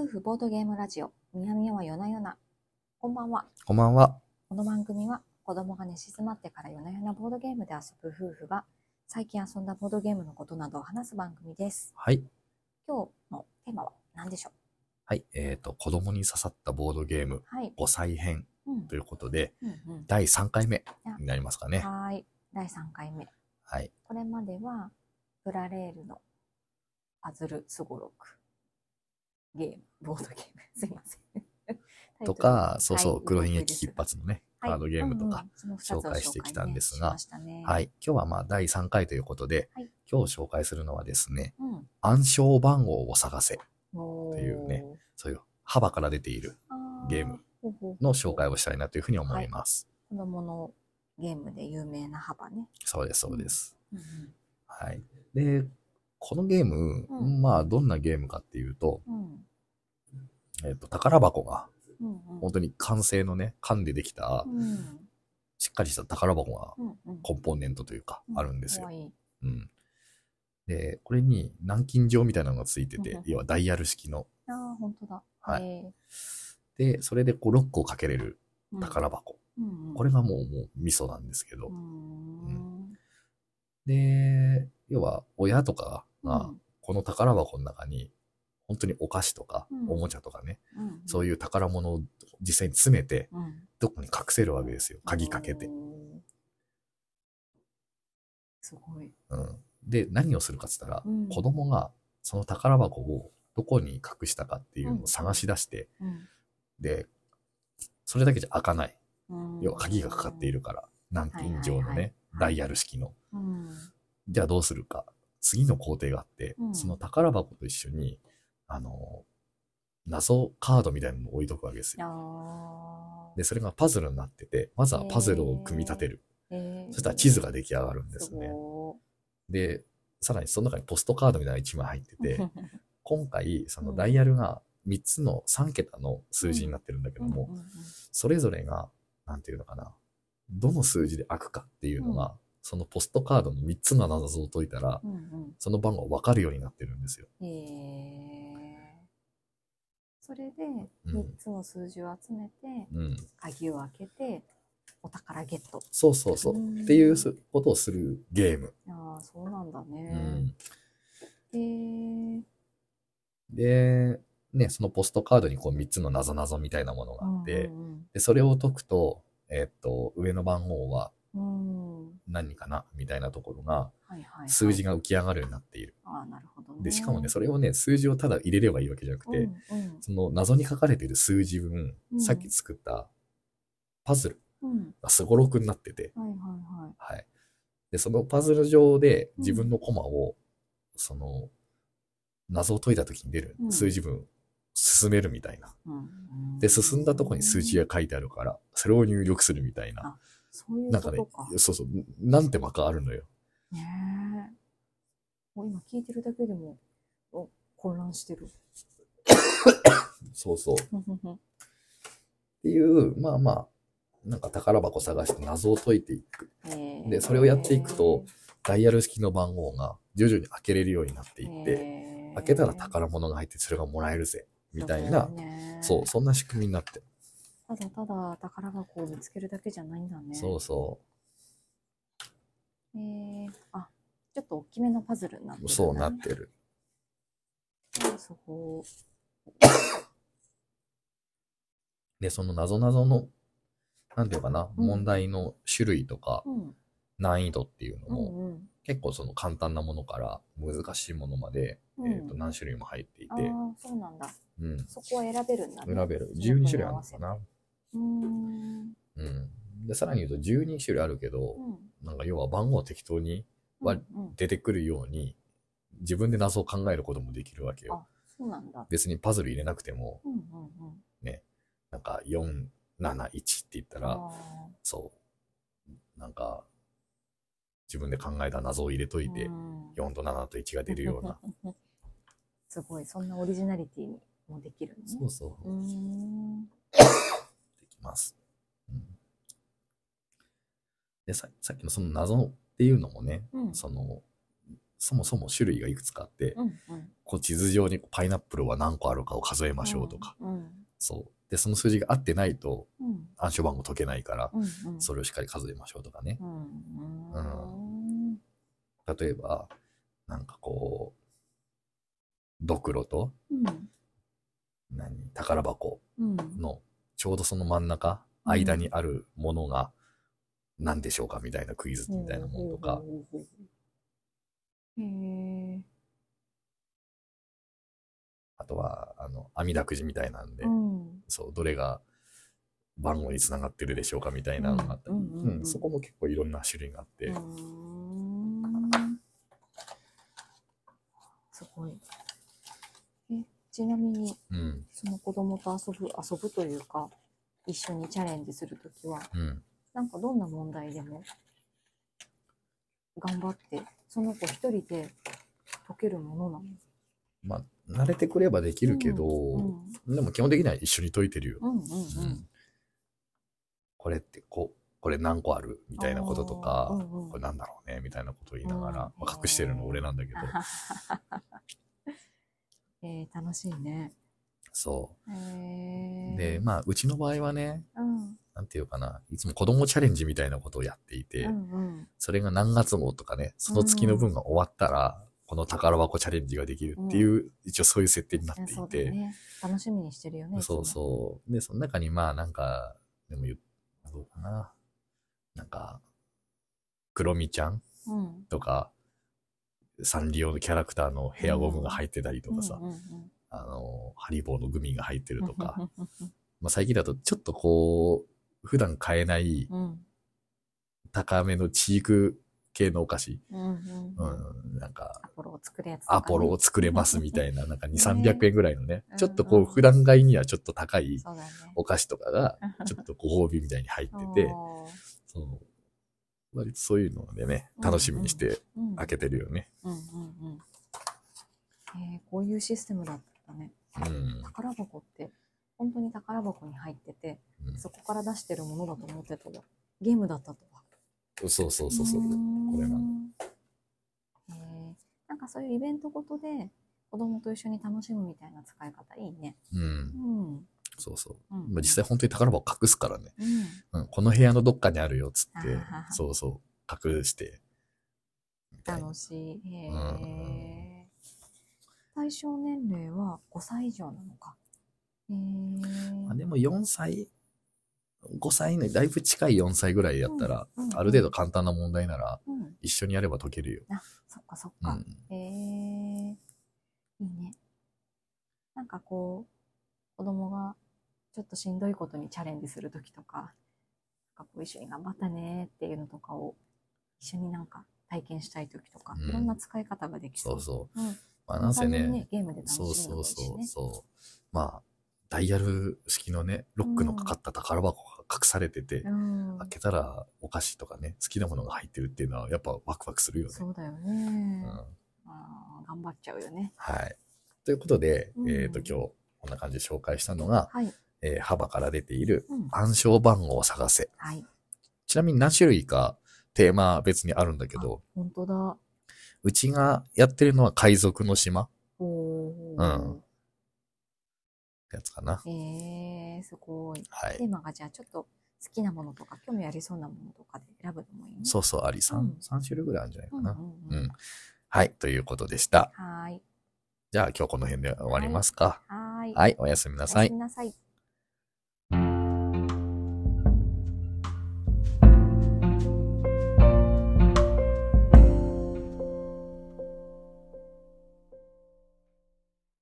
夫婦ボードゲームラジオ、みやみやは夜な夜な。こんばんは。こんばんは。この番組は子供が寝静まってから夜な夜なボードゲームで遊ぶ夫婦が最近遊んだボードゲームのことなどを話す番組です。はい。今日のテーマは何でしょはい。えっ、と、子供に刺さったボードゲームうはい。5歳編うんということで、うんうん第3回目になりますかね。はーい。第3回目。はい。これまではプラレールのパズルすごろくゲーム、ボードゲーム。すいません。とか、そうそう、はい黒ひげ危機一髪のね、カードゲームとか。紹介してきたんですがはい。今日はまあ第3回ということで、はい今日紹介するのはですね、うん暗証番号を探せ。おーっていうねそういう幅から出ているあゲームの紹介をしたいなというふうに思います。子供のゲームで有名な幅ね。そうです、そうです。うんうんはい。で、このゲーム、うんまあどんなゲームかっていうと、うんえっ、と、宝箱が本当に完成のね、缶でできた、うん。しっかりした宝箱がコンポーネントというか、あるんですよ。うん。で、これに南京錠みたいなのがついててうん、要はダイヤル式の。ああ、本当だ。はい。へで、それでこうロックをかけれるー宝箱。これがもう、もう味噌なんですけど。うーん。で、要は親とかがうん、この宝箱の中に、本当にお菓子とかうん、おもちゃとかね、うん。そういう宝物を実際に詰めて、うん。どこに隠せるわけですよ。鍵かけて。すごい。うん。で、何をするかって言ったら、うん。子供がその宝箱をどこに隠したかっていうのを探し出して、うん。で、それだけじゃ開かない。うん。要は鍵がかかっているから、南京錠のね、ダイヤル式の。うん。じゃあどうするか。次の工程があって、うん。その宝箱と一緒に、あの、謎カードみたいなのを置いとくわけですよ。で、それがパズルになってて、まずはパズルを組み立てる。そしたら地図が出来上がるんですね。ごで、さらにその中にポストカードみたいなのが1枚入っていて、今回、そのダイヤルが3つの3桁の数字になってるんだけども、それぞれが、なんていうのかな、どの数字で開くかっていうのが、そのポストカードの3つの謎を解いたら、うんうん。その番号分かるようになってるんですよ。へえそれでうん3つの数字を集めて、うん。鍵を開けてお宝ゲットそうそうそう。うんっていうすことをするゲーム。ああそうなんだうね、ん。へえで、ね、そのポストカードにこう3つの謎々みたいなものがあって、うんで、それを解くと、えーっと、上の番号はうんうん何かな？みたいなところが、はいはいはい数字が浮き上がるようになっている。ああなるほどねで、しかもね、それをね、数字をただ入れればいいわけじゃなくて、うんうん。その謎に書かれている数字分、うん。さっき作ったパズルうん。がすごろくになってて、はいはいはい。はい。で、そのパズル上でうん。自分のコマを、その、謎を解いた時に出るうん。数字分、進めるみたいな。うん。で、進んだとこに数字が書いてあるから、それを入力するみたいな。あそういうなんかねそうそう、なんてまかあるのよ。ねえもう今聞いてるだけでもお混乱してるそうそう。っていう、まあまあ、なんか宝箱探して謎を解いていく。でそれをやっていくとダイヤル式の番号が徐々に開けれるようになっていって、開けたら宝物が入ってそれがもらえるぜ。みたいな、そう、そんな仕組みになってる。ただただ宝箱を見つけるだけじゃないんだね。そうそえー、あ、ちょっと大きめのパズルになってるそうなってる。あそこ。で、その謎々の、なんていうかな、うん問題の種類とかうん。難易度っていうのうも、んうん。結構その簡単なものから難しいものまで、うんえっと何種類も入っていてあ、あ、そうなんだ。うん、そこは選べるんだね。選べる。12種類あるのかな。うーん。うん。で、さらに言うと12種類あるけど、うん。なんか要は番号を適当には出てくるように、自分で謎を考えることもできるわけよ。あ、そうなんだ。別にパズル入れなくても、うんうんうん。なんか4、7、1って言ったら、あそう、なんか、自分で考えた謎を入れとーいて、うん4と7と1が出るような。すごい、そんなオリジナリティにもできるのね。そうそうう。できます。うんでさ、さっきのその謎っていうのもね、うんその、そもそも種類がいくつかあって、うんうん。こう地図上にパイナップルは何個あるかを数えましょうとか、うん。そう。で、その数字が合ってないとうん。暗証番号解けないから、うん。うん。それをしっかり数えましょうとかね。うん。うん。例えば、なんかこう、ドクロと、うん。何、宝箱うん。のちょうどその真ん中、うん間にあるものが何でしょうかみたいなクイズみたいなものとか。あとは、あの、網だくじみたいなんで、うん。そう、どれが番号につながってるでしょうかみたいなのがあったり、うんそこも結構いろんな種類があって、すごい。え、ちなみに、うん、その子供と遊ぶ、遊ぶというか、一緒にチャレンジするときは、うん。なんかどんな問題でも、頑張って、その子一人で解けるものなの？まあ、慣れてくればできるけど、うんでも基本的には一緒に解いてるよ。うんうんうん。これってこう、これ何個あるみたいなこととか、うんうん。これなんだろうねみたいなことを言いながら、うんまあ、隠してるの俺なんだけど、えー、楽しいね。そえう。ー、で、まあ、うちの場合はね、うん、なんていうかな、いつも子供チャレンジみたいなことをやっていて、うんうんそれが何月号とかね、その月の分が終わったら、この宝箱チャレンジができるっていう、一応そういう設定になっていて、ね。楽しみにしてるよね。そうそう。で、その中にまあなんか、でも言う、どうかな。なんか、クロミちゃんう。うん。とか、サンリオのキャラクターのヘアゴムが入ってたりとかさ、うんうんうんあの、ハリボーのグミが入ってるとか、うんうんまあ最近だとちょっとこう、普段買えないうん高めのチーク系のお菓子、うんうんなんか、アポロを作るやつとかねアポロを作れますみたいな、なんか2、ね300円ぐらいのねうん、ちょっとこう、普段買いにはちょっと高い。お菓子とかが、ちょっとご褒美みたいに入ってて、そう。割とそういうのでね、うん楽しみにしてうん開けてるよね。うんうんうん。えー、こういうシステムだったね。うん。宝箱って、本当に宝箱に入ってて、うんそこから出してるものだと思ってたわ。ゲームだったとは。そうそうそうそう。これなの。えー、なんかそういうイベントごとで子供と一緒に楽しむみたいな使い方いいね。うん。うん。そうそう。うんまあ、実際本当に宝箱隠すからね。うん。うん。この部屋のどっかにあるよっつってそうそう。隠して。楽しい。へうんえ。対象年齢は5歳以上なのか。まあ、でも4歳、5歳ね、だいぶ近い4歳ぐらいやったら、うんうんある程度簡単な問題なら、うん。一緒にやれば解けるよ。そっかそっか。うん。へえ。いいね。なんかこう、子供がちょっとしんどいことにチャレンジするときとか、なんかこう一緒に頑張ったねっていうのとかを一緒になんか体験したいときとか、うんいろんな使い方ができそ。そううそう。うん。まあなんせね単純に、ゲームで楽しそうむのそうそうもいいしね。そう。まあ、ダイヤル式のね、ロックのかかった宝箱が隠されてて、うん。開けたらお菓子とかね、好きなものが入ってるっていうのはやっぱワクワクするよね。そうだよね。うん、頑張っちゃうよね。はい。ということで、うんえっ、と今日こんな感じで紹介したのが、はい。えー幅から出ているうん。暗証番号を探せ。はい。ちなみに何種類かテーマ別にあるんだけど、本当だ。うちがやってるのは海賊の島。うんてやつかな。えー、すごい。はいテ。ーマがじゃあちょっと好きなものとか興味ありそうなものとかで選ぶのもいいね。そうそう、あり3、うん三種類ぐらいあるんじゃないかな。うんうんううんん。はい。ということでした。はーい。じゃあ今日この辺で終わりますか。はーい。はい。おやすみなさいおやす。みなさい。